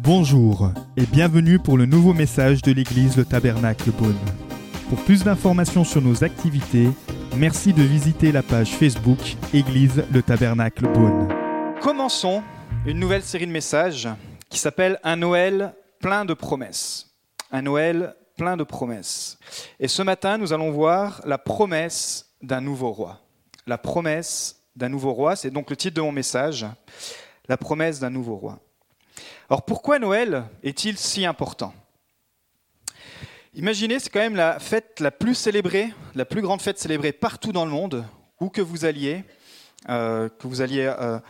Bonjour et bienvenue pour le nouveau message de l'église Le Tabernacle Beaune. Pour plus d'informations sur nos activités, merci de visiter la page Facebook Église Le Tabernacle Beaune. Commençons une nouvelle série de messages qui s'appelle Un Noël plein de promesses. Un Noël plein de promesses. Et ce matin, nous allons voir la promesse d'un nouveau roi. La promesse d'un nouveau roi, c'est donc le titre de mon message. La promesse d'un nouveau roi. Alors pourquoi Noël est-il si important? Imaginez, c'est quand même la fête la plus célébrée, la plus grande fête célébrée partout dans le monde, où que vous alliez, euh, que vous alliez euh,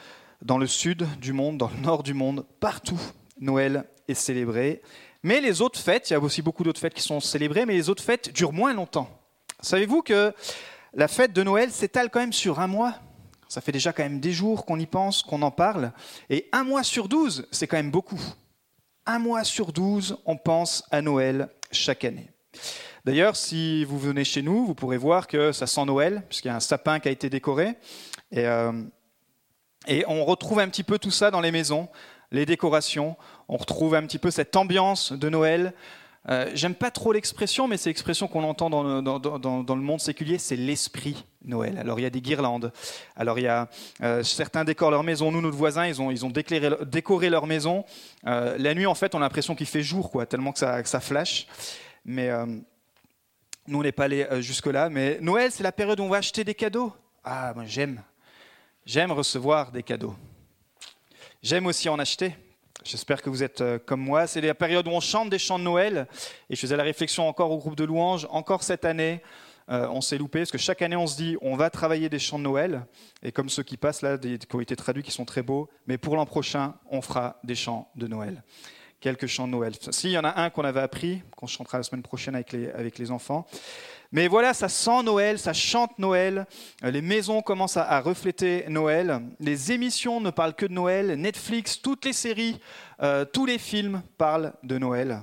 dans le sud du monde, dans le nord du monde, partout, Noël est célébré. Mais les autres fêtes, il y a aussi beaucoup d'autres fêtes qui sont célébrées, mais les autres fêtes durent moins longtemps. Savez-vous que la fête de Noël s'étale quand même sur un mois? Ça fait déjà quand même des jours qu'on y pense, qu'on en parle. Et un mois sur douze, c'est quand même beaucoup. Un mois sur douze, on pense à Noël chaque année. D'ailleurs, si vous venez chez nous, vous pourrez voir que ça sent Noël, puisqu'il y a un sapin qui a été décoré. Et, euh, on retrouve un petit peu tout ça dans les maisons, les décorations. On retrouve un petit peu cette ambiance de Noël. Euh, j'aime pas trop l'expression, mais c'est l'expression qu'on entend dans, le, monde séculier, c'est l'esprit Noël. Alors il y a des guirlandes, alors il y a euh, certains décorent leur maison. Nous, notre voisins, ils ont, ils ont décoré leur maison. Euh, la nuit, en fait, on a l'impression qu'il fait jour, quoi, tellement que ça, ça flash. Mais nous, on n'est pas allé jusque-là. Mais Noël, c'est la période où on va acheter des cadeaux. Ah, moi j'aime. J'aime recevoir des cadeaux. J'aime aussi en acheter. J'espère que vous êtes euh, comme moi. C'est la période où on chante des chants de Noël. Et je faisais la réflexion encore au groupe de louanges. Encore cette année, euh, on s'est loupé. Parce que chaque année, on se dit, on va travailler des chants de Noël. Et comme ceux qui passent là, qui ont été traduits, qui sont très beaux. Mais pour l'an prochain, on fera des chants de Noël. Quelques chants de Noël. S'il y en a un qu'on avait appris, qu'on chantera la semaine prochaine avec les, enfants. Mais voilà, ça sent Noël, ça chante Noël, euh, les maisons commencent à, refléter Noël, les émissions ne parlent que de Noël, Netflix, toutes les séries, euh, tous les films parlent de Noël.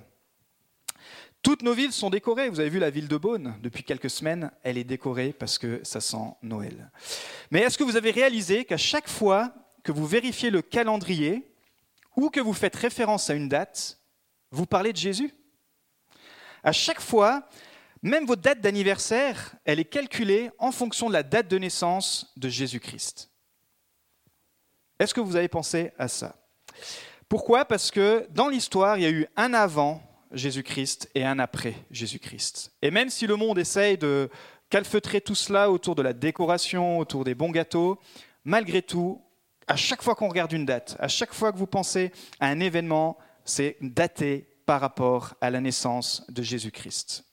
Toutes nos villes sont décorées. Vous avez vu la ville de Beaune, depuis quelques semaines, elle est décorée parce que ça sent Noël. Mais est-ce que vous avez réalisé qu'à chaque fois que vous vérifiez le calendrier ou que vous faites référence à une date, vous parlez de Jésus? À chaque fois, même votre date d'anniversaire, elle est calculée en fonction de la date de naissance de Jésus-Christ. Est-ce que vous avez pensé à ça? Pourquoi? Parce que dans l'histoire, il y a eu un avant Jésus-Christ et un après Jésus-Christ. Et même si le monde essaye de calfeutrer tout cela autour de la décoration, autour des bons gâteaux, malgré tout, à chaque fois qu'on regarde une date, à chaque fois que vous pensez à un événement, c'est daté par rapport à la naissance de Jésus-Christ.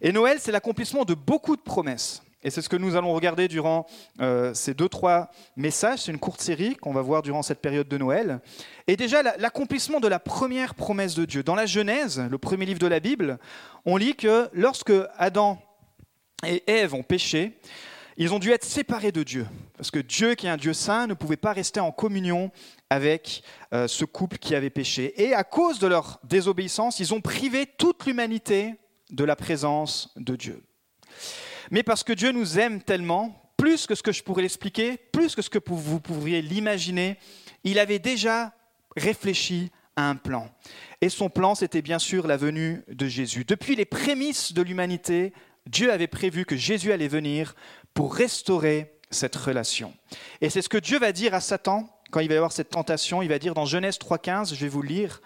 Et Noël, c'est l'accomplissement de beaucoup de promesses. Et c'est ce que nous allons regarder durant euh, ces deux, trois messages. C'est une courte série qu'on va voir durant cette période de Noël. Et déjà, l'accomplissement de la première promesse de Dieu. Dans la Genèse, le premier livre de la Bible, on lit que lorsque Adam et Ève ont péché, ils ont dû être séparés de Dieu. Parce que Dieu, qui est un Dieu saint, ne pouvait pas rester en communion avec euh, ce couple qui avait péché. Et à cause de leur désobéissance, ils ont privé toute l'humanité de la présence de Dieu. Mais parce que Dieu nous aime tellement, plus que ce que je pourrais l'expliquer, plus que ce que vous pourriez l'imaginer, il avait déjà réfléchi à un plan. Et son plan, c'était bien sûr la venue de Jésus. Depuis les prémices de l'humanité, Dieu avait prévu que Jésus allait venir pour restaurer cette relation. Et c'est ce que Dieu va dire à Satan quand il va y avoir cette tentation. Il va dire dans Genèse 3.15, je vais vous lire,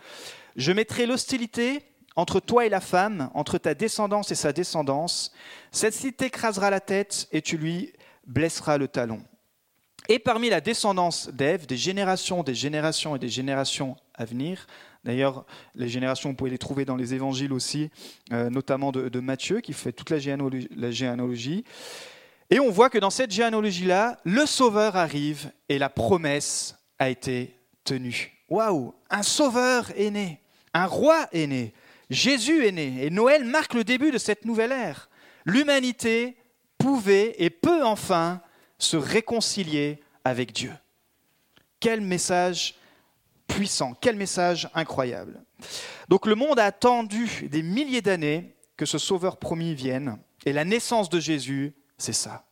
Je mettrai l'hostilité entre toi et la femme, entre ta descendance et sa descendance, celle-ci t'écrasera la tête et tu lui blesseras le talon. Et parmi la descendance d'Ève, des générations, des générations et des générations à venir, d'ailleurs les générations, vous pouvez les trouver dans les évangiles aussi, euh, notamment de, Matthieu qui fait toute la généalogie, la généalogie. Et on voit que dans cette généalogie-là, le Sauveur arrive et la promesse a été tenue. Waouh Un Sauveur est né, un roi est né, Jésus est né et Noël marque le début de cette nouvelle ère. L'humanité pouvait et peut enfin se réconcilier avec Dieu. Quel message puissant, quel message incroyable. Donc le monde a attendu des milliers d'années que ce Sauveur promis vienne, et la naissance de Jésus, c'est ça.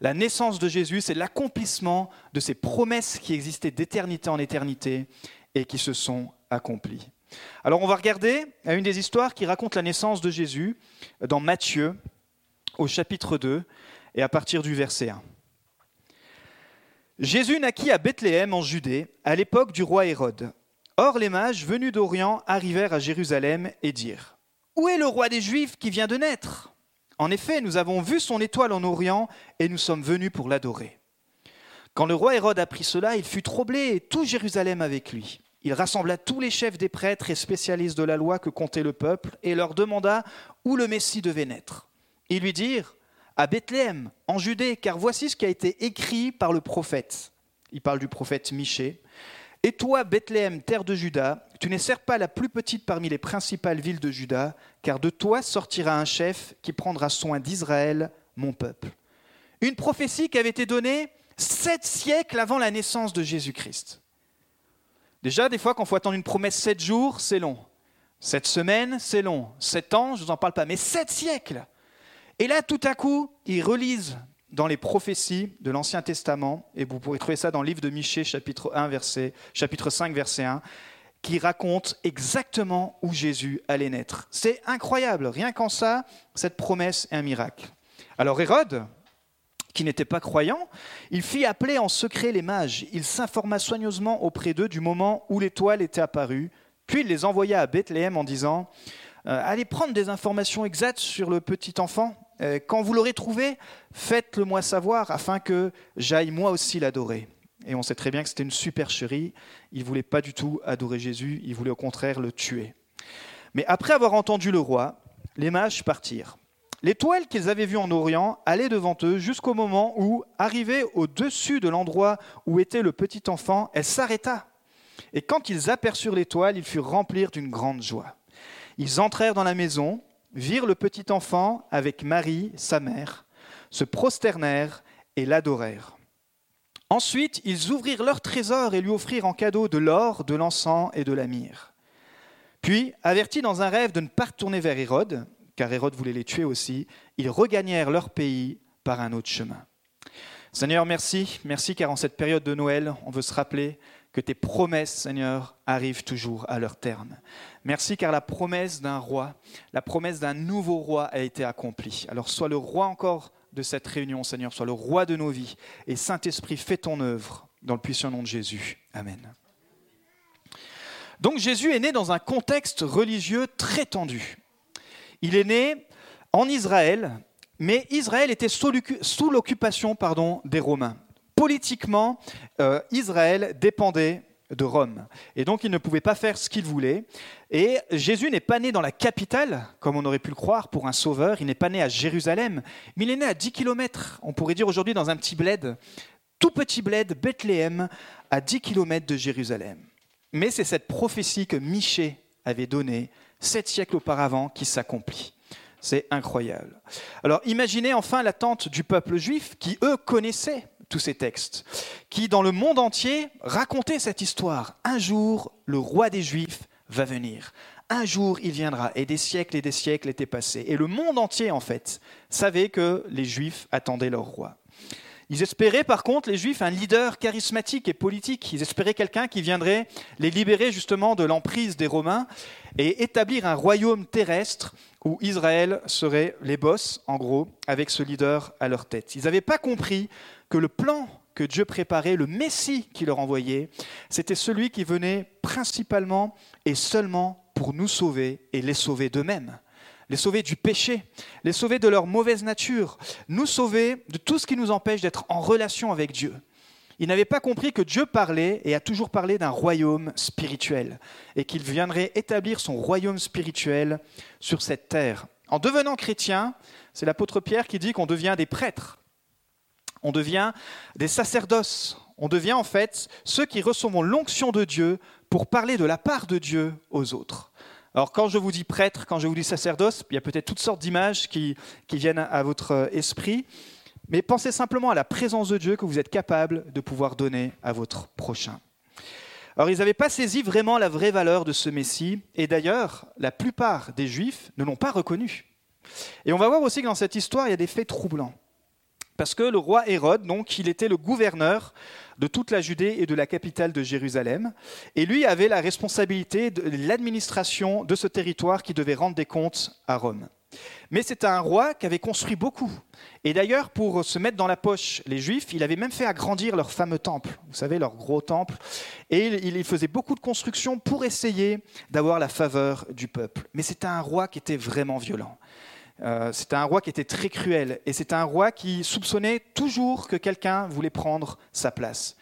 La naissance de Jésus, c'est l'accomplissement de ces promesses qui existaient d'éternité en éternité et qui se sont accomplies. Alors on va regarder à une des histoires qui raconte la naissance de Jésus dans Matthieu au chapitre 2 et à partir du verset 1. Jésus naquit à Bethléem en Judée à l'époque du roi Hérode. Or les mages venus d'Orient arrivèrent à Jérusalem et dirent Où est le roi des Juifs qui vient de naître? En effet, nous avons vu son étoile en Orient et nous sommes venus pour l'adorer. Quand le roi Hérode apprit cela, il fut troublé et tout Jérusalem avec lui. Il rassembla tous les chefs des prêtres et spécialistes de la loi que comptait le peuple et leur demanda où le Messie devait naître. Ils lui dirent à Bethléem, en Judée, car voici ce qui a été écrit par le prophète. Il parle du prophète Michée. Et toi, Bethléem, terre de Juda, tu n'es certes pas la plus petite parmi les principales villes de Juda, car de toi sortira un chef qui prendra soin d'Israël, mon peuple. Une prophétie qui avait été donnée sept siècles avant la naissance de Jésus-Christ. Déjà, des fois, quand il faut attendre une promesse sept jours, c'est long. Sept semaines, c'est long. Sept ans, je ne vous en parle pas, mais sept siècles. Et là, tout à coup, ils relisent dans les prophéties de l'Ancien Testament, et vous pourrez trouver ça dans le livre de Michée, chapitre, 1, verset, chapitre 5, verset 1, qui raconte exactement où Jésus allait naître. C'est incroyable, rien qu'en ça, cette promesse est un miracle. Alors Hérode, qui n'était pas croyant, il fit appeler en secret les mages. Il s'informa soigneusement auprès d'eux du moment où l'étoile était apparue, puis il les envoya à Bethléem en disant euh, Allez prendre des informations exactes sur le petit enfant. Euh, quand vous l'aurez trouvé, faites-le moi savoir afin que j'aille moi aussi l'adorer. Et on sait très bien que c'était une supercherie. Il ne voulait pas du tout adorer Jésus, il voulait au contraire le tuer. Mais après avoir entendu le roi, les mages partirent. L'étoile qu'ils avaient vue en Orient allait devant eux jusqu'au moment où, arrivée au-dessus de l'endroit où était le petit enfant, elle s'arrêta. Et quand ils aperçurent l'étoile, ils furent remplis d'une grande joie. Ils entrèrent dans la maison, virent le petit enfant avec Marie, sa mère, se prosternèrent et l'adorèrent. Ensuite, ils ouvrirent leur trésor et lui offrirent en cadeau de l'or, de l'encens et de la myrrhe. Puis, avertis dans un rêve de ne pas retourner vers Hérode, car Hérode voulait les tuer aussi, ils regagnèrent leur pays par un autre chemin. Seigneur, merci, merci car en cette période de Noël, on veut se rappeler que tes promesses, Seigneur, arrivent toujours à leur terme. Merci car la promesse d'un roi, la promesse d'un nouveau roi a été accomplie. Alors sois le roi encore de cette réunion, Seigneur, sois le roi de nos vies. Et Saint-Esprit, fais ton œuvre dans le puissant nom de Jésus. Amen. Donc Jésus est né dans un contexte religieux très tendu. Il est né en Israël, mais Israël était sous l'occupation des Romains. Politiquement, euh, Israël dépendait de Rome. Et donc il ne pouvait pas faire ce qu'il voulait. Et Jésus n'est pas né dans la capitale, comme on aurait pu le croire, pour un sauveur. Il n'est pas né à Jérusalem, mais il est né à 10 km, on pourrait dire aujourd'hui dans un petit bled, tout petit bled, Bethléem, à 10 km de Jérusalem. Mais c'est cette prophétie que Michée avait donnée sept siècles auparavant qui s'accomplit. C'est incroyable. Alors imaginez enfin l'attente du peuple juif qui, eux, connaissaient tous ces textes, qui, dans le monde entier, racontaient cette histoire. Un jour, le roi des Juifs va venir. Un jour, il viendra. Et des siècles et des siècles étaient passés. Et le monde entier, en fait, savait que les Juifs attendaient leur roi. Ils espéraient par contre, les Juifs, un leader charismatique et politique. Ils espéraient quelqu'un qui viendrait les libérer justement de l'emprise des Romains et établir un royaume terrestre où Israël serait les boss, en gros, avec ce leader à leur tête. Ils n'avaient pas compris que le plan que Dieu préparait, le Messie qui leur envoyait, c'était celui qui venait principalement et seulement pour nous sauver et les sauver d'eux-mêmes les sauver du péché, les sauver de leur mauvaise nature, nous sauver de tout ce qui nous empêche d'être en relation avec Dieu. Ils n'avaient pas compris que Dieu parlait et a toujours parlé d'un royaume spirituel et qu'il viendrait établir son royaume spirituel sur cette terre. En devenant chrétien, c'est l'apôtre Pierre qui dit qu'on devient des prêtres, on devient des sacerdoces, on devient en fait ceux qui recevons l'onction de Dieu pour parler de la part de Dieu aux autres. Alors quand je vous dis prêtre, quand je vous dis sacerdoce, il y a peut-être toutes sortes d'images qui, viennent à votre esprit, mais pensez simplement à la présence de Dieu que vous êtes capable de pouvoir donner à votre prochain. Alors ils n'avaient pas saisi vraiment la vraie valeur de ce Messie, et d'ailleurs la plupart des Juifs ne l'ont pas reconnu. Et on va voir aussi que dans cette histoire, il y a des faits troublants. Parce que le roi Hérode, donc, il était le gouverneur de toute la Judée et de la capitale de Jérusalem. Et lui avait la responsabilité de l'administration de ce territoire qui devait rendre des comptes à Rome. Mais c'était un roi qui avait construit beaucoup. Et d'ailleurs, pour se mettre dans la poche les Juifs, il avait même fait agrandir leur fameux temple, vous savez, leur gros temple. Et il faisait beaucoup de constructions pour essayer d'avoir la faveur du peuple. Mais c'était un roi qui était vraiment violent. Euh, c'était un roi qui était très cruel et c'était un roi qui soupçonnait toujours que quelqu'un voulait prendre sa place.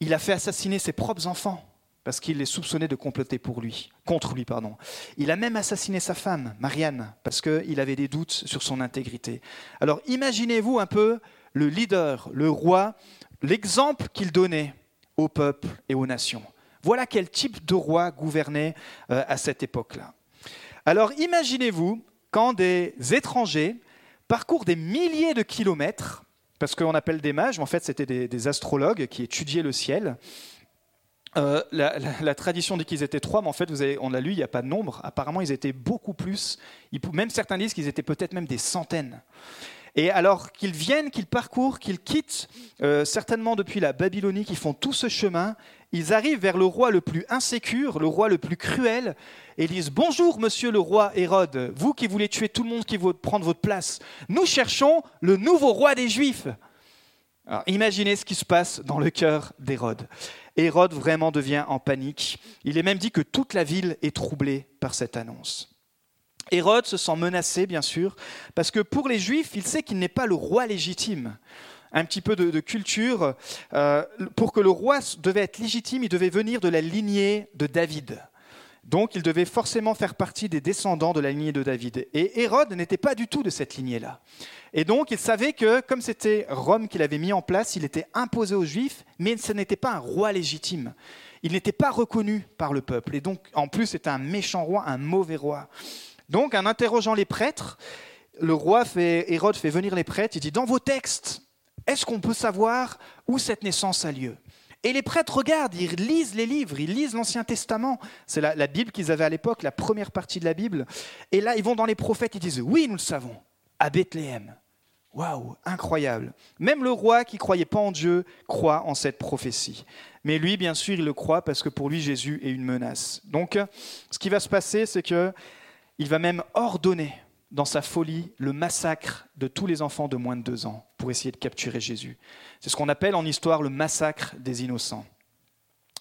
Il a fait assassiner ses propres enfants parce qu'il les soupçonnait de comploter pour lui, contre lui. Pardon. Il a même assassiné sa femme, Marianne, parce qu'il avait des doutes sur son intégrité. Alors imaginez-vous un peu le leader, le roi, l'exemple qu'il donnait au peuple et aux nations. Voilà quel type de roi gouvernait euh, à cette époque-là. Alors imaginez-vous quand des étrangers parcourent des milliers de kilomètres, parce qu'on appelle des mages, mais en fait c'était des astrologues qui étudiaient le ciel, euh, la, tradition dit qu'ils étaient trois, mais en fait, on l'a lu, il n'y a pas de nombre. Apparemment, ils étaient beaucoup plus. même certains disent qu'ils étaient peut-être même des centaines. Et alors qu'ils viennent, qu'ils parcourent, qu'ils quittent, euh, certainement depuis la Babylonie, qu'ils font tout ce chemin, ils arrivent vers le roi le plus insécure, le roi le plus cruel, et disent Bonjour, monsieur le roi Hérode, vous qui voulez tuer tout le monde qui veut prendre votre place. Nous cherchons le nouveau roi des Juifs. Alors, imaginez ce qui se passe dans le cœur d'Hérode. Hérode vraiment devient en panique. Il est même dit que toute la ville est troublée par cette annonce. Hérode se sent menacé, bien sûr, parce que pour les Juifs, il sait qu'il n'est pas le roi légitime. Un petit peu de, culture. Euh, pour que le roi devait être légitime, il devait venir de la lignée de David. Donc il devait forcément faire partie des descendants de la lignée de David. Et Hérode n'était pas du tout de cette lignée-là. Et donc il savait que comme c'était Rome qui l'avait mis en place, il était imposé aux Juifs, mais ce n'était pas un roi légitime. Il n'était pas reconnu par le peuple. Et donc en plus c'était un méchant roi, un mauvais roi. Donc en interrogeant les prêtres, le roi Hérode fait venir les prêtres, il dit, dans vos textes, est-ce qu'on peut savoir où cette naissance a lieu? Et les prêtres regardent, ils lisent les livres, ils lisent l'Ancien Testament. C'est la, Bible qu'ils avaient à l'époque, la première partie de la Bible. Et là, ils vont dans les prophètes, ils disent Oui, nous le savons, à Bethléem. Waouh, incroyable. Même le roi qui croyait pas en Dieu croit en cette prophétie. Mais lui, bien sûr, il le croit parce que pour lui, Jésus est une menace. Donc, ce qui va se passer, c'est que il va même ordonner dans sa folie le massacre de tous les enfants de moins de deux ans pour essayer de capturer Jésus. C'est ce qu'on appelle en histoire le massacre des innocents.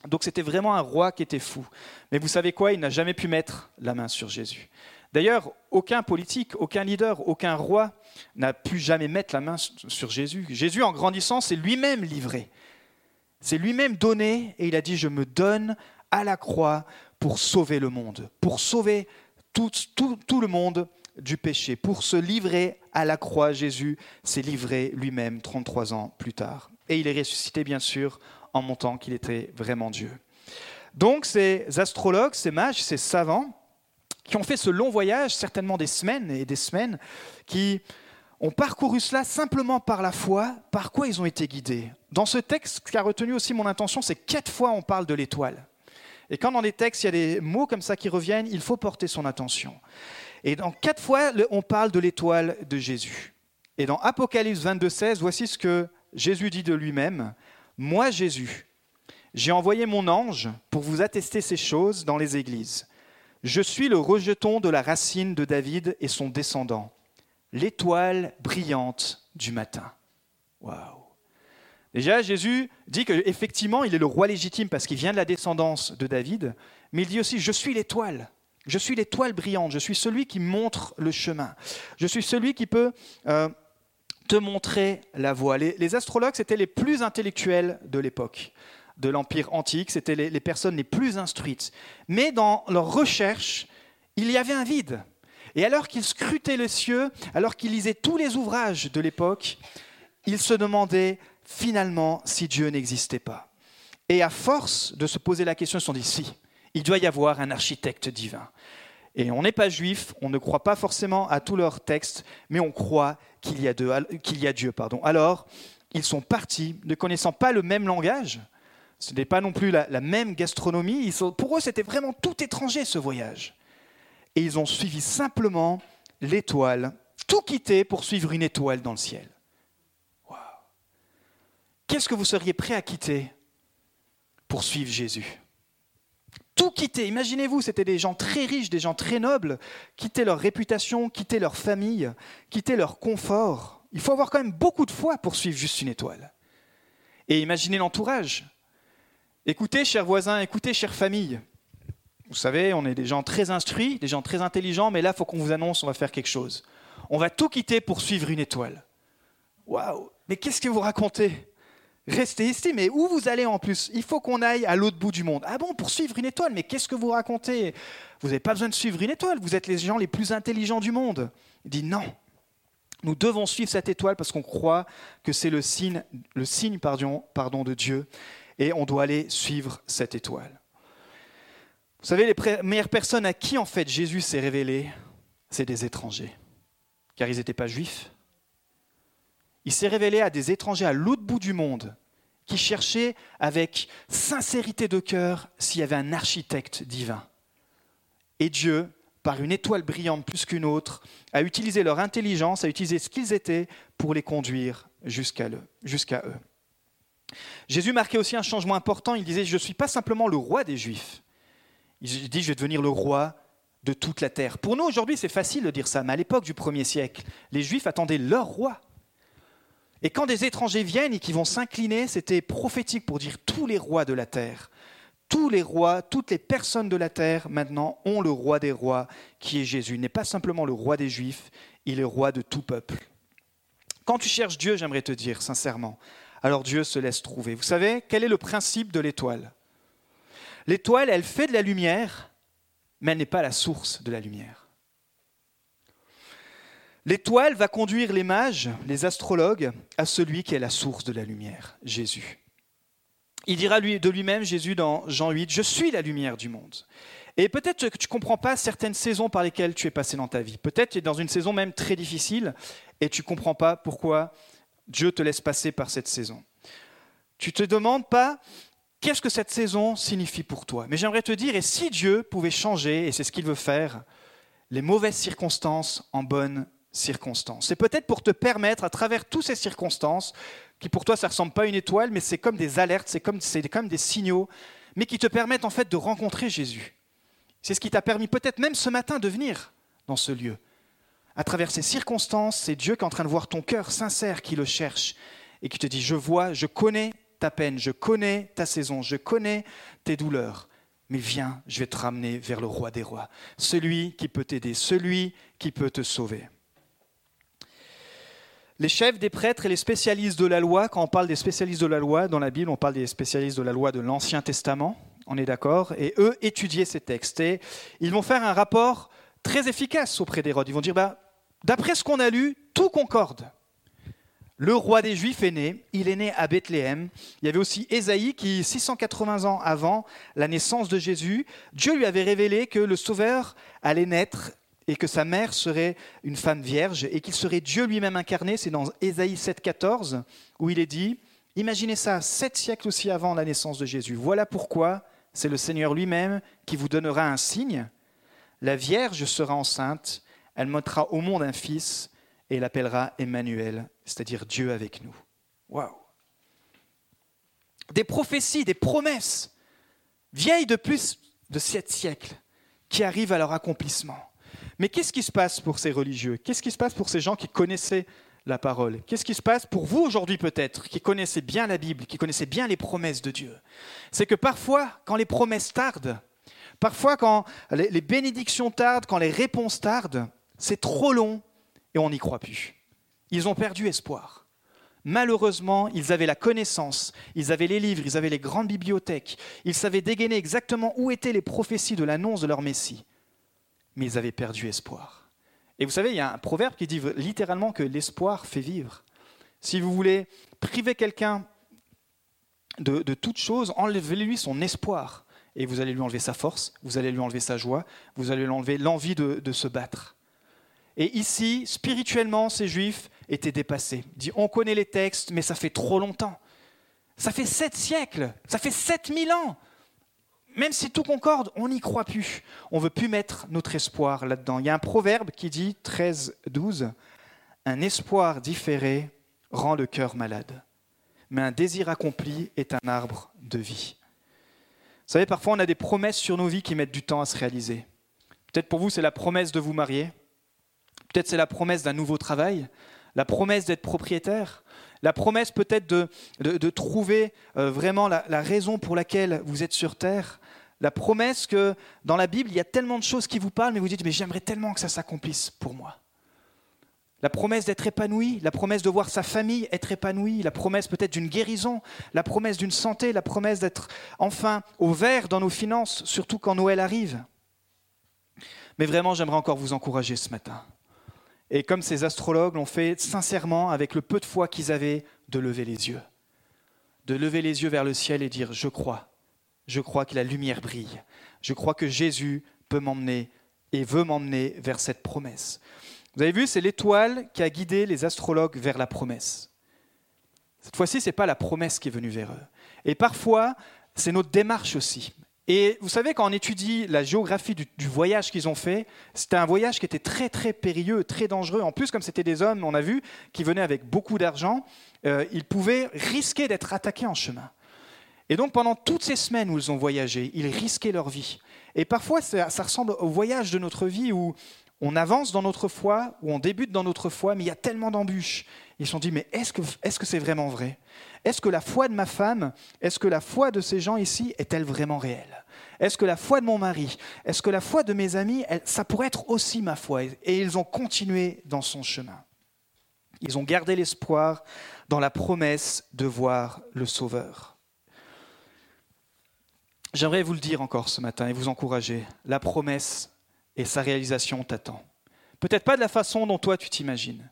Donc c'était vraiment un roi qui était fou. Mais vous savez quoi? Il n'a jamais pu mettre la main sur Jésus. D'ailleurs, aucun politique, aucun leader, aucun roi n'a pu jamais mettre la main sur Jésus. Jésus, en grandissant, s'est lui-même livré. C'est lui-même donné et il a dit, je me donne à la croix pour sauver le monde, pour sauver tout, le monde du péché. Pour se livrer à la croix, Jésus s'est livré lui-même 33 ans plus tard. Et il est ressuscité, bien sûr, en montant qu'il était vraiment Dieu. Donc ces astrologues, ces mages, ces savants, qui ont fait ce long voyage, certainement des semaines et des semaines, qui ont parcouru cela simplement par la foi, par quoi ils ont été guidés? Dans ce texte, ce qui a retenu aussi mon intention, c'est quatre fois on parle de l'étoile. Et quand dans les textes, il y a des mots comme ça qui reviennent, il faut porter son attention. Et dans quatre fois, on parle de l'étoile de Jésus. Et dans Apocalypse 22, 16, voici ce que Jésus dit de lui-même. Moi, Jésus, j'ai envoyé mon ange pour vous attester ces choses dans les églises. Je suis le rejeton de la racine de David et son descendant, l'étoile brillante du matin. Waouh! Déjà, Jésus dit qu'effectivement, il est le roi légitime parce qu'il vient de la descendance de David, mais il dit aussi Je suis l'étoile. Je suis l'étoile brillante, je suis celui qui montre le chemin. Je suis celui qui peut euh, te montrer la voie. Les, astrologues, c'était les plus intellectuels de l'époque, de l'Empire antique, c'était les, les personnes les plus instruites. Mais dans leur recherche, il y avait un vide. Et alors qu'ils scrutaient les cieux, alors qu'ils lisaient tous les ouvrages de l'époque, ils se demandaient finalement si Dieu n'existait pas. Et à force de se poser la question, ils se sont dit si, il doit y avoir un architecte divin. Et on n'est pas juif, on ne croit pas forcément à tous leurs textes, mais on croit qu'il y a, Dieu. Pardon. Alors, ils sont partis, ne connaissant pas le même langage, ce n'est pas non plus la, même gastronomie, pour eux c'était vraiment tout étranger ce voyage. Et ils ont suivi simplement l'étoile, tout quitté pour suivre une étoile dans le ciel. Qu'est-ce que vous seriez prêt à quitter pour suivre Jésus? Tout quitter. Imaginez-vous, c'était des gens très riches, des gens très nobles, quitter leur réputation, quitter leur famille, quitter leur confort. Il faut avoir quand même beaucoup de foi pour suivre juste une étoile. Et imaginez l'entourage. Écoutez, chers voisins, écoutez, chère famille. Vous savez, on est des gens très instruits, des gens très intelligents, mais là, il faut qu'on vous annonce, on va faire quelque chose. On va tout quitter pour suivre une étoile. Waouh Mais qu'est-ce que vous racontez? Restez ici, mais où vous allez en plus? Il faut qu'on aille à l'autre bout du monde. Ah bon, pour suivre une étoile Mais qu'est-ce que vous racontez? Vous n'avez pas besoin de suivre une étoile, vous êtes les gens les plus intelligents du monde. Il dit non. Nous devons suivre cette étoile parce qu'on croit que c'est le signe, le signe pardon, de Dieu et on doit aller suivre cette étoile. Vous savez, les meilleures personnes à qui en fait Jésus s'est révélé, c'est des étrangers, car ils n'étaient pas juifs, il s'est révélé à des étrangers à l'autre bout du monde qui cherchaient avec sincérité de cœur s'il y avait un architecte divin. Et Dieu, par une étoile brillante plus qu'une autre, a utilisé leur intelligence, a utilisé ce qu'ils étaient pour les conduire jusqu'à eux. Jésus marquait aussi un changement important. Il disait, je ne suis pas simplement le roi des Juifs. Il dit, je vais devenir le roi de toute la terre. Pour nous, aujourd'hui, c'est facile de dire ça, mais à l'époque du premier siècle, les Juifs attendaient leur roi. Et quand des étrangers viennent et qui vont s'incliner, c'était prophétique pour dire tous les rois de la terre, tous les rois, toutes les personnes de la terre maintenant ont le roi des rois qui est Jésus. Il n'est pas simplement le roi des Juifs, il est roi de tout peuple. Quand tu cherches Dieu, j'aimerais te dire sincèrement, alors Dieu se laisse trouver. Vous savez, quel est le principe de l'étoile? L'étoile, elle fait de la lumière, mais elle n'est pas la source de la lumière. L'étoile va conduire les mages, les astrologues, à celui qui est la source de la lumière, Jésus. Il dira de lui-même, Jésus, dans Jean 8, Je suis la lumière du monde. Et peut-être que tu ne comprends pas certaines saisons par lesquelles tu es passé dans ta vie. Peut-être tu es dans une saison même très difficile et tu ne comprends pas pourquoi Dieu te laisse passer par cette saison. Tu ne te demandes pas qu'est-ce que cette saison signifie pour toi? Mais j'aimerais te dire, et si Dieu pouvait changer, et c'est ce qu'il veut faire, les mauvaises circonstances en bonnes C'est peut-être pour te permettre, à travers toutes ces circonstances, qui pour toi ça ressemble pas à une étoile, mais c'est comme des alertes, c'est comme, comme des signaux, mais qui te permettent en fait de rencontrer Jésus. C'est ce qui t'a permis peut-être même ce matin de venir dans ce lieu. À travers ces circonstances, c'est Dieu qui est en train de voir ton cœur sincère qui le cherche et qui te dit, je vois, je connais ta peine, je connais ta saison, je connais tes douleurs, mais viens, je vais te ramener vers le roi des rois, celui qui peut t'aider, celui qui peut te sauver. Les chefs des prêtres et les spécialistes de la loi, quand on parle des spécialistes de la loi dans la Bible, on parle des spécialistes de la loi de l'Ancien Testament, on est d'accord, et eux étudiaient ces textes. Et ils vont faire un rapport très efficace auprès d'Hérode. Ils vont dire, bah, d'après ce qu'on a lu, tout concorde. Le roi des Juifs est né, il est né à Bethléem. Il y avait aussi Ésaïe qui, 680 ans avant la naissance de Jésus, Dieu lui avait révélé que le Sauveur allait naître et que sa mère serait une femme vierge et qu'il serait Dieu lui-même incarné. C'est dans Ésaïe 7,14 où il est dit Imaginez ça, sept siècles aussi avant la naissance de Jésus. Voilà pourquoi c'est le Seigneur lui-même qui vous donnera un signe. La Vierge sera enceinte, elle mettra au monde un fils et l'appellera Emmanuel, c'est-à-dire Dieu avec nous. Waouh Des prophéties, des promesses vieilles de plus de sept siècles qui arrivent à leur accomplissement. Mais qu'est-ce qui se passe pour ces religieux? Qu'est-ce qui se passe pour ces gens qui connaissaient la parole? Qu'est-ce qui se passe pour vous aujourd'hui peut-être, qui connaissez bien la Bible, qui connaissez bien les promesses de Dieu? C'est que parfois, quand les promesses tardent, parfois quand les bénédictions tardent, quand les réponses tardent, c'est trop long et on n'y croit plus. Ils ont perdu espoir. Malheureusement, ils avaient la connaissance, ils avaient les livres, ils avaient les grandes bibliothèques, ils savaient dégainer exactement où étaient les prophéties de l'annonce de leur Messie mais ils avaient perdu espoir. Et vous savez, il y a un proverbe qui dit littéralement que l'espoir fait vivre. Si vous voulez priver quelqu'un de, toute chose, enlevez-lui son espoir. Et vous allez lui enlever sa force, vous allez lui enlever sa joie, vous allez lui enlever l'envie de, de, se battre. Et ici, spirituellement, ces juifs étaient dépassés. Dit, on connaît les textes, mais ça fait trop longtemps. Ça fait sept siècles, ça fait sept mille ans même si tout concorde, on n'y croit plus. On veut plus mettre notre espoir là-dedans. Il y a un proverbe qui dit 13, 12, un espoir différé rend le cœur malade, mais un désir accompli est un arbre de vie. Vous savez, parfois on a des promesses sur nos vies qui mettent du temps à se réaliser. Peut-être pour vous, c'est la promesse de vous marier. Peut-être c'est la promesse d'un nouveau travail, la promesse d'être propriétaire, la promesse peut-être de, de, trouver euh, vraiment la, raison pour laquelle vous êtes sur Terre, la promesse que dans la Bible, il y a tellement de choses qui vous parlent, mais vous dites, mais j'aimerais tellement que ça s'accomplisse pour moi. La promesse d'être épanoui, la promesse de voir sa famille être épanouie, la promesse peut-être d'une guérison, la promesse d'une santé, la promesse d'être enfin au vert dans nos finances, surtout quand Noël arrive. Mais vraiment, j'aimerais encore vous encourager ce matin. Et comme ces astrologues l'ont fait sincèrement, avec le peu de foi qu'ils avaient, de lever les yeux. De lever les yeux vers le ciel et dire, je crois, je crois que la lumière brille. Je crois que Jésus peut m'emmener et veut m'emmener vers cette promesse. Vous avez vu, c'est l'étoile qui a guidé les astrologues vers la promesse. Cette fois-ci, ce n'est pas la promesse qui est venue vers eux. Et parfois, c'est notre démarche aussi. Et vous savez, quand on étudie la géographie du, voyage qu'ils ont fait, c'était un voyage qui était très très périlleux, très dangereux. En plus, comme c'était des hommes, on a vu, qui venaient avec beaucoup d'argent, euh, ils pouvaient risquer d'être attaqués en chemin. Et donc pendant toutes ces semaines où ils ont voyagé, ils risquaient leur vie. Et parfois, ça, ressemble au voyage de notre vie où on avance dans notre foi, où on débute dans notre foi, mais il y a tellement d'embûches. Ils se sont dit, mais est-ce que c'est -ce c'est vraiment vrai? Est-ce que la foi de ma femme, est-ce que la foi de ces gens ici est-elle vraiment réelle? Est-ce que la foi de mon mari, est-ce que la foi de mes amis, ça pourrait être aussi ma foi? Et ils ont continué dans son chemin. Ils ont gardé l'espoir dans la promesse de voir le Sauveur. J'aimerais vous le dire encore ce matin et vous encourager. La promesse et sa réalisation t'attend. Peut-être pas de la façon dont toi tu t'imagines,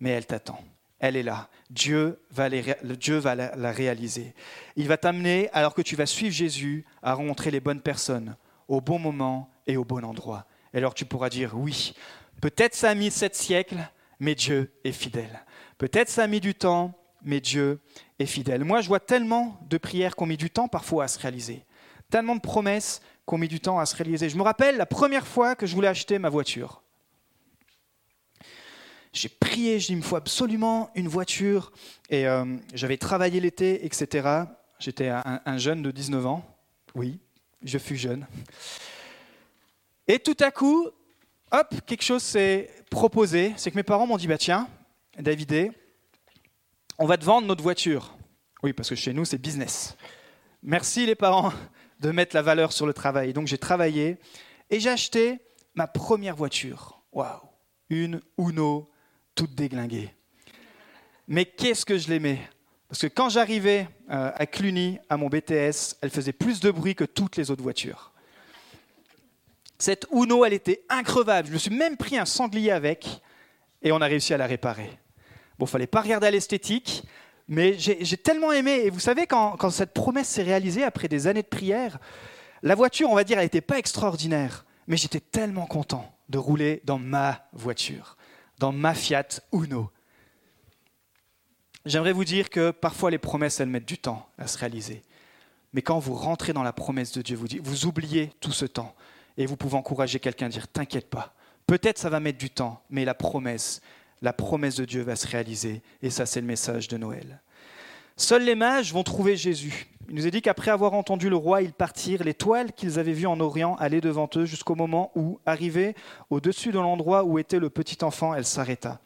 mais elle t'attend. Elle est là. Dieu va, la, réaliser. Il va t'amener, alors que tu vas suivre Jésus, à rencontrer les bonnes personnes, au bon moment et au bon endroit. Et alors tu pourras dire oui. Peut-être ça a mis sept siècles, mais Dieu est fidèle. Peut-être ça a mis du temps, mais Dieu est fidèle. Moi, je vois tellement de prières qui ont mis du temps parfois à se réaliser tellement de promesses qu'on mis du temps à se réaliser. Je me rappelle la première fois que je voulais acheter ma voiture. J'ai prié, je dis, il me faut absolument une voiture. Et euh, j'avais travaillé l'été, etc. J'étais un, jeune de 19 ans. Oui, je fus jeune. Et tout à coup, hop, quelque chose s'est proposé. C'est que mes parents m'ont dit, bah tiens, Davidé, on va te vendre notre voiture. Oui, parce que chez nous, c'est business. Merci les parents de mettre la valeur sur le travail. Donc j'ai travaillé et j'ai acheté ma première voiture. Waouh Une Uno toute déglinguée. Mais qu'est-ce que je l'aimais? Parce que quand j'arrivais euh, à Cluny, à mon BTS, elle faisait plus de bruit que toutes les autres voitures. Cette Uno, elle était increvable. Je me suis même pris un sanglier avec et on a réussi à la réparer. Bon, fallait pas regarder à l'esthétique, mais j'ai tellement aimé, et vous savez, quand, quand cette promesse s'est réalisée après des années de prière, la voiture, on va dire, elle n'était pas extraordinaire, mais j'étais tellement content de rouler dans ma voiture, dans ma Fiat Uno. J'aimerais vous dire que parfois les promesses, elles mettent du temps à se réaliser. Mais quand vous rentrez dans la promesse de Dieu, vous, vous oubliez tout ce temps. Et vous pouvez encourager quelqu'un à dire, t'inquiète pas, peut-être ça va mettre du temps, mais la promesse, la promesse de Dieu va se réaliser. Et ça, c'est le message de Noël. Seuls les mages vont trouver Jésus. Il nous est dit qu'après avoir entendu le roi, ils partirent. L'étoile qu'ils avaient vue en Orient allait devant eux jusqu'au moment où, arrivée au-dessus de l'endroit où était le petit enfant, elle s'arrêta.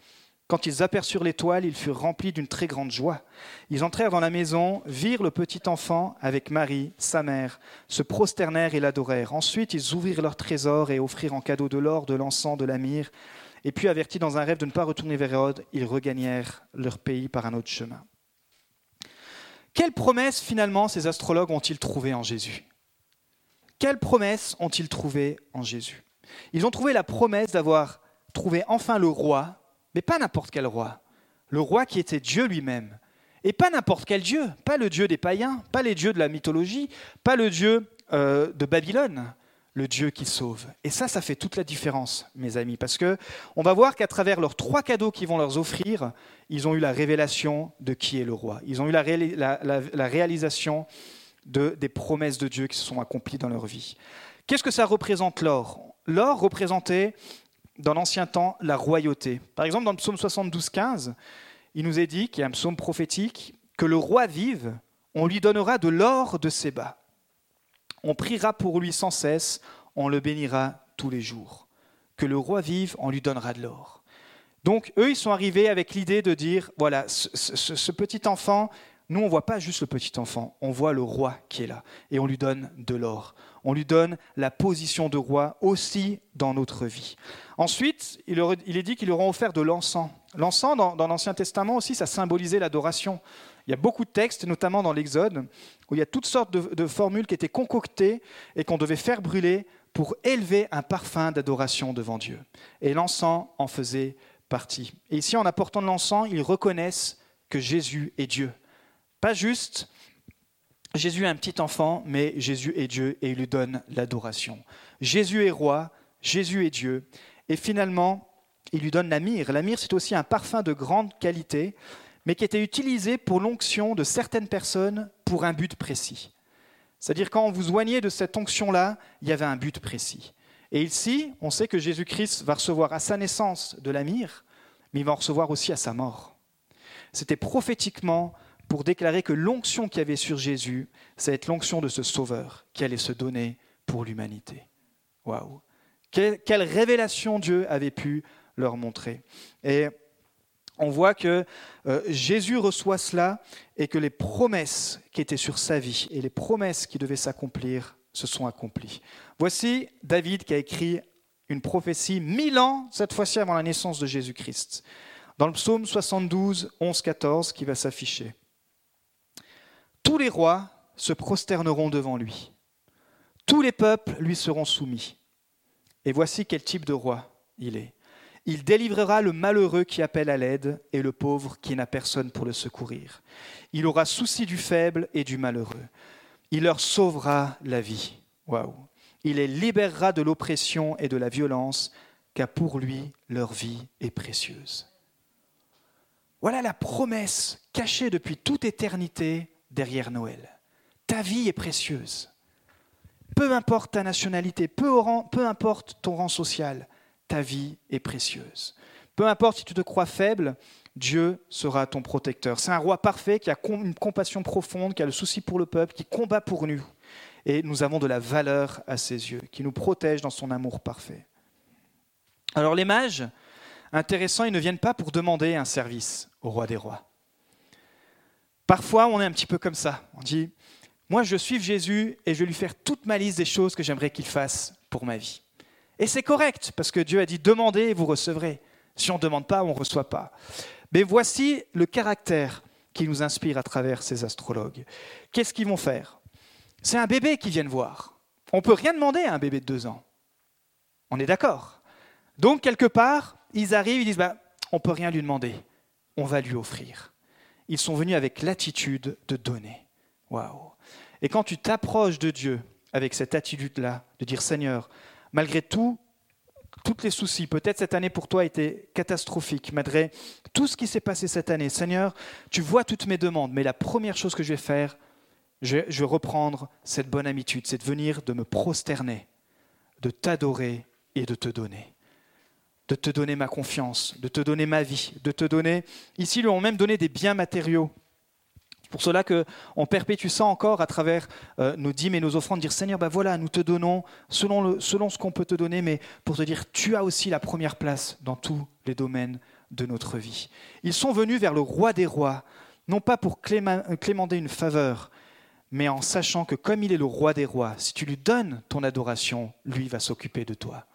Quand ils aperçurent l'étoile, ils furent remplis d'une très grande joie. Ils entrèrent dans la maison, virent le petit enfant avec Marie, sa mère, se prosternèrent et l'adorèrent. Ensuite, ils ouvrirent leur trésor et offrirent en cadeau de l'or, de l'encens, de la myrrhe. Et puis, avertis dans un rêve de ne pas retourner vers Hérode, ils regagnèrent leur pays par un autre chemin. Quelle promesse finalement ces astrologues ont-ils trouvé en Jésus? Quelle promesse ont-ils trouvé en Jésus? Ils ont trouvé la promesse d'avoir trouvé enfin le roi, mais pas n'importe quel roi, le roi qui était Dieu lui-même. Et pas n'importe quel Dieu, pas le Dieu des païens, pas les dieux de la mythologie, pas le Dieu euh, de Babylone, le Dieu qui sauve. Et ça, ça fait toute la différence, mes amis, parce que on va voir qu'à travers leurs trois cadeaux qu'ils vont leur offrir, ils ont eu la révélation de qui est le roi. Ils ont eu la, réalisation de, des promesses de Dieu qui se sont accomplies dans leur vie. Qu'est-ce que ça représente l'or? L'or représentait, dans l'ancien temps, la royauté. Par exemple, dans le psaume 72, 15, il nous est dit, qui est un psaume prophétique, que le roi vive, on lui donnera de l'or de ses bas. On priera pour lui sans cesse, on le bénira tous les jours. Que le roi vive, on lui donnera de l'or. Donc eux, ils sont arrivés avec l'idée de dire, voilà, ce, petit enfant, nous, on ne voit pas juste le petit enfant, on voit le roi qui est là, et on lui donne de l'or. On lui donne la position de roi aussi dans notre vie. Ensuite, il, est dit qu'ils leur ont offert de l'encens. L'encens, dans, dans l'Ancien Testament aussi, ça symbolisait l'adoration. Il y a beaucoup de textes, notamment dans l'Exode, où il y a toutes sortes de, formules qui étaient concoctées et qu'on devait faire brûler pour élever un parfum d'adoration devant Dieu. Et l'encens en faisait partie. Et ici, en apportant de l'encens, ils reconnaissent que Jésus est Dieu. Pas juste Jésus est un petit enfant, mais Jésus est Dieu et il lui donne l'adoration. Jésus est roi, Jésus est Dieu. Et finalement, il lui donne la myrrhe. La myrrhe, c'est aussi un parfum de grande qualité mais qui était utilisé pour l'onction de certaines personnes pour un but précis. C'est-à-dire quand vous oignait de cette onction-là, il y avait un but précis. Et ici, on sait que Jésus-Christ va recevoir à sa naissance de la myrrhe, mais il va en recevoir aussi à sa mort. C'était prophétiquement pour déclarer que l'onction qu'il y avait sur Jésus, ça va être l'onction de ce Sauveur qui allait se donner pour l'humanité. Waouh quelle, révélation Dieu avait pu leur montrer. Et on voit que euh, Jésus reçoit cela et que les promesses qui étaient sur sa vie et les promesses qui devaient s'accomplir se sont accomplies. Voici David qui a écrit une prophétie mille ans, cette fois-ci avant la naissance de Jésus-Christ, dans le psaume 72, 11, 14, qui va s'afficher. Tous les rois se prosterneront devant lui. Tous les peuples lui seront soumis. Et voici quel type de roi il est. Il délivrera le malheureux qui appelle à l'aide et le pauvre qui n'a personne pour le secourir. Il aura souci du faible et du malheureux. Il leur sauvera la vie. Waouh. Il les libérera de l'oppression et de la violence, car pour lui, leur vie est précieuse. Voilà la promesse cachée depuis toute éternité derrière Noël. Ta vie est précieuse. Peu importe ta nationalité, peu, peu importe ton rang social, ta vie est précieuse. Peu importe si tu te crois faible, Dieu sera ton protecteur. C'est un roi parfait qui a une compassion profonde, qui a le souci pour le peuple, qui combat pour nous. Et nous avons de la valeur à ses yeux, qui nous protège dans son amour parfait. Alors les mages, intéressants, ils ne viennent pas pour demander un service au roi des rois. Parfois, on est un petit peu comme ça. On dit, moi, je suis Jésus et je vais lui faire toute ma liste des choses que j'aimerais qu'il fasse pour ma vie. Et c'est correct, parce que Dieu a dit demandez et vous recevrez. Si on ne demande pas, on ne reçoit pas. Mais voici le caractère qui nous inspire à travers ces astrologues. Qu'est-ce qu'ils vont faire? C'est un bébé qu'ils viennent voir. On ne peut rien demander à un bébé de deux ans. On est d'accord Donc, quelque part, ils arrivent, ils disent bah, on ne peut rien lui demander. On va lui offrir. Ils sont venus avec l'attitude de donner. Waouh Et quand tu t'approches de Dieu avec cette attitude-là, de dire Seigneur, malgré tout, tous les soucis, peut-être cette année pour toi a été catastrophique, malgré tout ce qui s'est passé cette année. Seigneur, tu vois toutes mes demandes, mais la première chose que je vais faire, je, vais reprendre cette bonne habitude, c'est de venir, de me prosterner, de t'adorer et de te donner. De te donner ma confiance, de te donner ma vie, de te donner. Ici, ils lui ont même donné des biens matériaux pour cela qu'on perpétue ça encore à travers euh, nos dîmes et nos offrandes, dire Seigneur, ben voilà, nous te donnons selon, selon ce qu'on peut te donner, mais pour te dire, tu as aussi la première place dans tous les domaines de notre vie. Ils sont venus vers le roi des rois, non pas pour clémenter une faveur, mais en sachant que comme il est le roi des rois, si tu lui donnes ton adoration, lui va s'occuper de toi.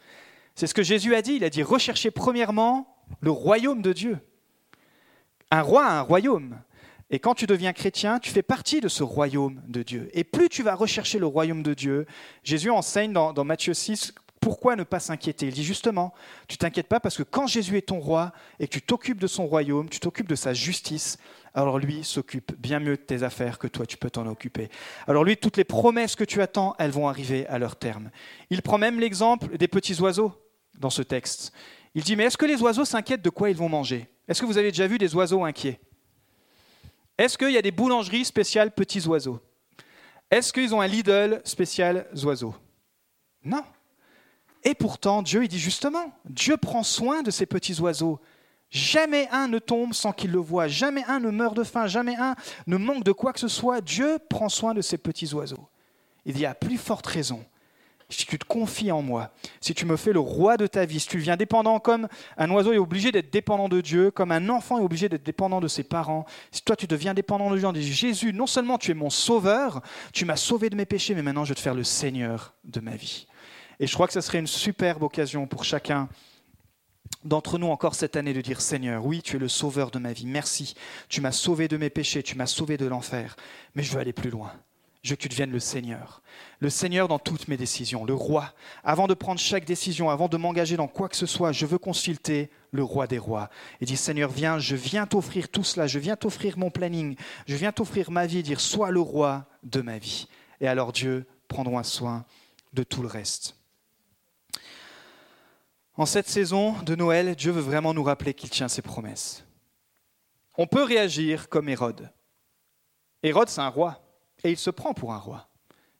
C'est ce que Jésus a dit, il a dit, recherchez premièrement le royaume de Dieu. Un roi a un royaume. Et quand tu deviens chrétien, tu fais partie de ce royaume de Dieu. Et plus tu vas rechercher le royaume de Dieu, Jésus enseigne dans, Matthieu 6 pourquoi ne pas s'inquiéter. Il dit justement, tu t'inquiètes pas parce que quand Jésus est ton roi et que tu t'occupes de son royaume, tu t'occupes de sa justice, alors lui s'occupe bien mieux de tes affaires que toi tu peux t'en occuper. Alors lui, toutes les promesses que tu attends, elles vont arriver à leur terme. Il prend même l'exemple des petits oiseaux dans ce texte. Il dit, mais est-ce que les oiseaux s'inquiètent de quoi ils vont manger? Est-ce que vous avez déjà vu des oiseaux inquiets? Est-ce qu'il y a des boulangeries spéciales petits oiseaux? Est-ce qu'ils ont un Lidl spécial oiseaux Non. Et pourtant, Dieu, il dit justement, Dieu prend soin de ces petits oiseaux. Jamais un ne tombe sans qu'il le voie, jamais un ne meurt de faim, jamais un ne manque de quoi que ce soit. Dieu prend soin de ces petits oiseaux. Il dit à plus forte raison, si tu te confies en moi, si tu me fais le roi de ta vie, si tu deviens dépendant comme un oiseau est obligé d'être dépendant de Dieu, comme un enfant est obligé d'être dépendant de ses parents, si toi tu deviens dépendant de Dieu, on dit Jésus, non seulement tu es mon sauveur, tu m'as sauvé de mes péchés, mais maintenant je vais te faire le Seigneur de ma vie. Et je crois que ce serait une superbe occasion pour chacun d'entre nous encore cette année de dire Seigneur, oui, tu es le sauveur de ma vie, merci, tu m'as sauvé de mes péchés, tu m'as sauvé de l'enfer, mais je veux aller plus loin. Je veux que tu deviennes le Seigneur. Le Seigneur dans toutes mes décisions, le roi. Avant de prendre chaque décision, avant de m'engager dans quoi que ce soit, je veux consulter le roi des rois. Et dire Seigneur, viens, je viens t'offrir tout cela, je viens t'offrir mon planning, je viens t'offrir ma vie, dire sois le roi de ma vie. Et alors Dieu prendra soin de tout le reste. En cette saison de Noël, Dieu veut vraiment nous rappeler qu'il tient ses promesses. On peut réagir comme Hérode. Hérode, c'est un roi et il se prend pour un roi.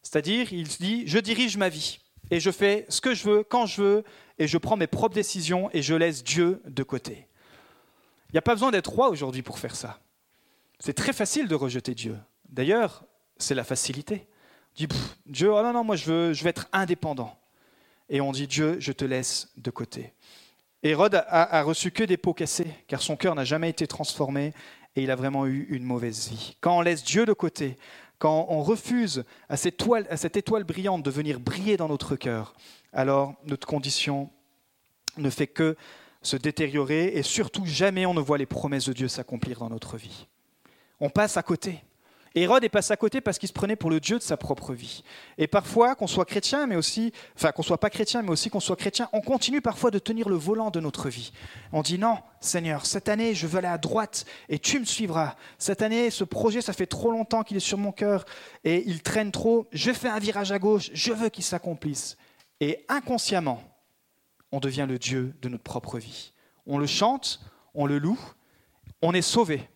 C'est-à-dire, il se dit, je dirige ma vie et je fais ce que je veux, quand je veux, et je prends mes propres décisions et je laisse Dieu de côté. Il n'y a pas besoin d'être roi aujourd'hui pour faire ça. C'est très facile de rejeter Dieu. D'ailleurs, c'est la facilité. On dit, Dieu, oh non, non, moi je veux, je veux être indépendant. Et on dit, Dieu, je te laisse de côté. Hérode a, reçu que des pots cassés, car son cœur n'a jamais été transformé et il a vraiment eu une mauvaise vie. Quand on laisse Dieu de côté, quand on refuse à cette, étoile, brillante de venir briller dans notre cœur, alors notre condition ne fait que se détériorer et surtout jamais on ne voit les promesses de Dieu s'accomplir dans notre vie. On passe à côté. Hérode est passé à côté parce qu'il se prenait pour le Dieu de sa propre vie. Et parfois, qu'on soit chrétien, mais aussi, enfin qu'on soit pas chrétien, mais aussi qu'on soit chrétien, on continue parfois de tenir le volant de notre vie. On dit non, Seigneur, cette année, je veux aller à droite et tu me suivras. Cette année, ce projet, ça fait trop longtemps qu'il est sur mon cœur et il traîne trop. Je fais un virage à gauche, je veux qu'il s'accomplisse. Et inconsciemment, on devient le Dieu de notre propre vie. On le chante, on le loue, on est sauvé,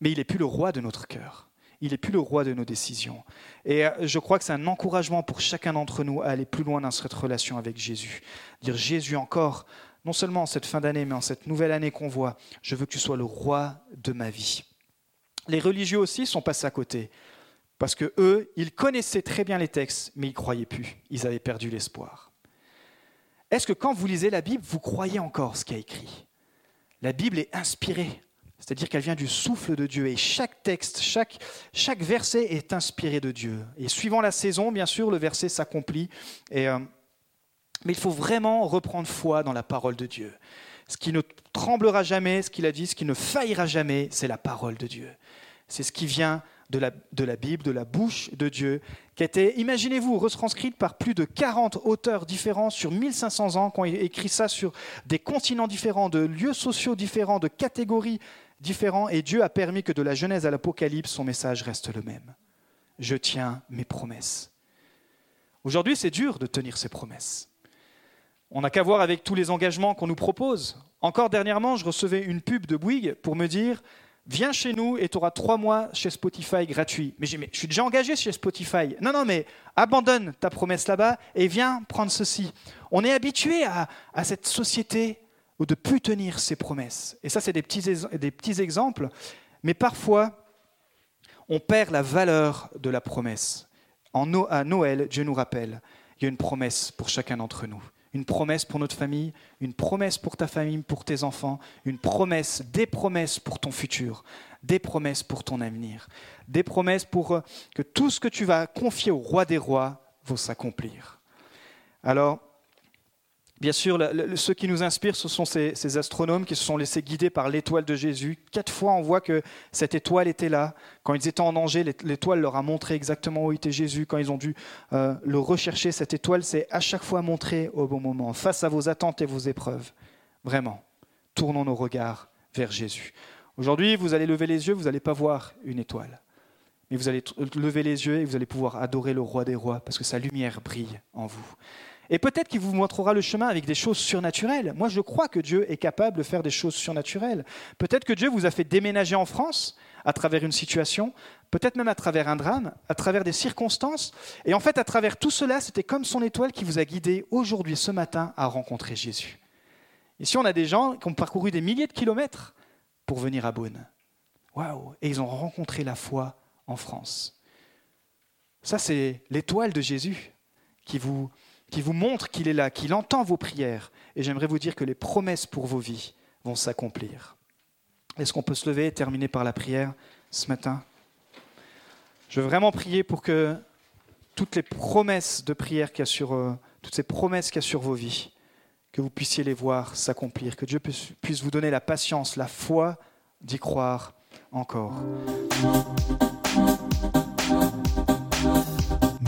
mais il n'est plus le roi de notre cœur. Il n'est plus le roi de nos décisions. Et euh, je crois que c'est un encouragement pour chacun d'entre nous à aller plus loin dans cette relation avec Jésus. Dire Jésus encore, non seulement en cette fin d'année, mais en cette nouvelle année qu'on voit, je veux que tu sois le roi de ma vie. Les religieux aussi sont passés à côté. Parce que eux, ils connaissaient très bien les textes, mais ils ne croyaient plus. Ils avaient perdu l'espoir. Est-ce que quand vous lisez la Bible, vous croyez encore ce qui est écrit? La Bible est inspirée c'est-à-dire qu'elle vient du souffle de Dieu. Et chaque texte, chaque, chaque verset est inspiré de Dieu. Et suivant la saison, bien sûr, le verset s'accomplit. Euh, mais il faut vraiment reprendre foi dans la parole de Dieu. Ce qui ne tremblera jamais, ce qu'il a dit, ce qui ne faillira jamais, c'est la parole de Dieu. C'est ce qui vient de la, de la, Bible, de la bouche de Dieu, qui a été, imaginez-vous, retranscrite par plus de 40 auteurs différents sur 1500 ans, qui ont écrit ça sur des continents différents, de lieux sociaux différents, de catégories différents, et Dieu a permis que de la Genèse à l'Apocalypse, son message reste le même. Je tiens mes promesses. Aujourd'hui, c'est dur de tenir ses promesses. On n'a qu'à voir avec tous les engagements qu'on nous propose. Encore dernièrement, je recevais une pub de Bouygues pour me dire Viens chez nous et tu auras trois mois chez Spotify gratuit. Mais, mais je suis déjà engagé chez Spotify. Non, non, mais abandonne ta promesse là-bas et viens prendre ceci. On est habitué à, à cette société ou de plus tenir ses promesses. Et ça, c'est des petits, des petits exemples, mais parfois, on perd la valeur de la promesse. En, à Noël, Dieu nous rappelle, il y a une promesse pour chacun d'entre nous. Une promesse pour notre famille, une promesse pour ta famille, pour tes enfants, une promesse, des promesses pour ton futur, des promesses pour ton avenir, des promesses pour euh, que tout ce que tu vas confier au roi des rois va s'accomplir. Alors, Bien sûr, ceux qui nous inspirent, ce sont ces, astronomes qui se sont laissés guider par l'étoile de Jésus. Quatre fois, on voit que cette étoile était là. Quand ils étaient en danger, l'étoile leur a montré exactement où était Jésus. Quand ils ont dû euh, le rechercher, cette étoile s'est à chaque fois montrée au bon moment, face à vos attentes et vos épreuves. Vraiment, tournons nos regards vers Jésus. Aujourd'hui, vous allez lever les yeux, vous n'allez pas voir une étoile. Mais vous allez lever les yeux et vous allez pouvoir adorer le roi des rois parce que sa lumière brille en vous. Et peut-être qu'il vous montrera le chemin avec des choses surnaturelles. Moi, je crois que Dieu est capable de faire des choses surnaturelles. Peut-être que Dieu vous a fait déménager en France à travers une situation, peut-être même à travers un drame, à travers des circonstances. Et en fait, à travers tout cela, c'était comme son étoile qui vous a guidé aujourd'hui, ce matin, à rencontrer Jésus. Ici, on a des gens qui ont parcouru des milliers de kilomètres pour venir à Beaune. Waouh Et ils ont rencontré la foi en France. Ça, c'est l'étoile de Jésus qui vous, qui vous montre qu'il est là, qu'il entend vos prières. Et j'aimerais vous dire que les promesses pour vos vies vont s'accomplir. Est-ce qu'on peut se lever et terminer par la prière ce matin? Je veux vraiment prier pour que toutes les promesses de prière qu'il y sur, euh, toutes ces promesses qu'il y a sur vos vies, que vous puissiez les voir s'accomplir, que Dieu puisse vous donner la patience, la foi d'y croire encore.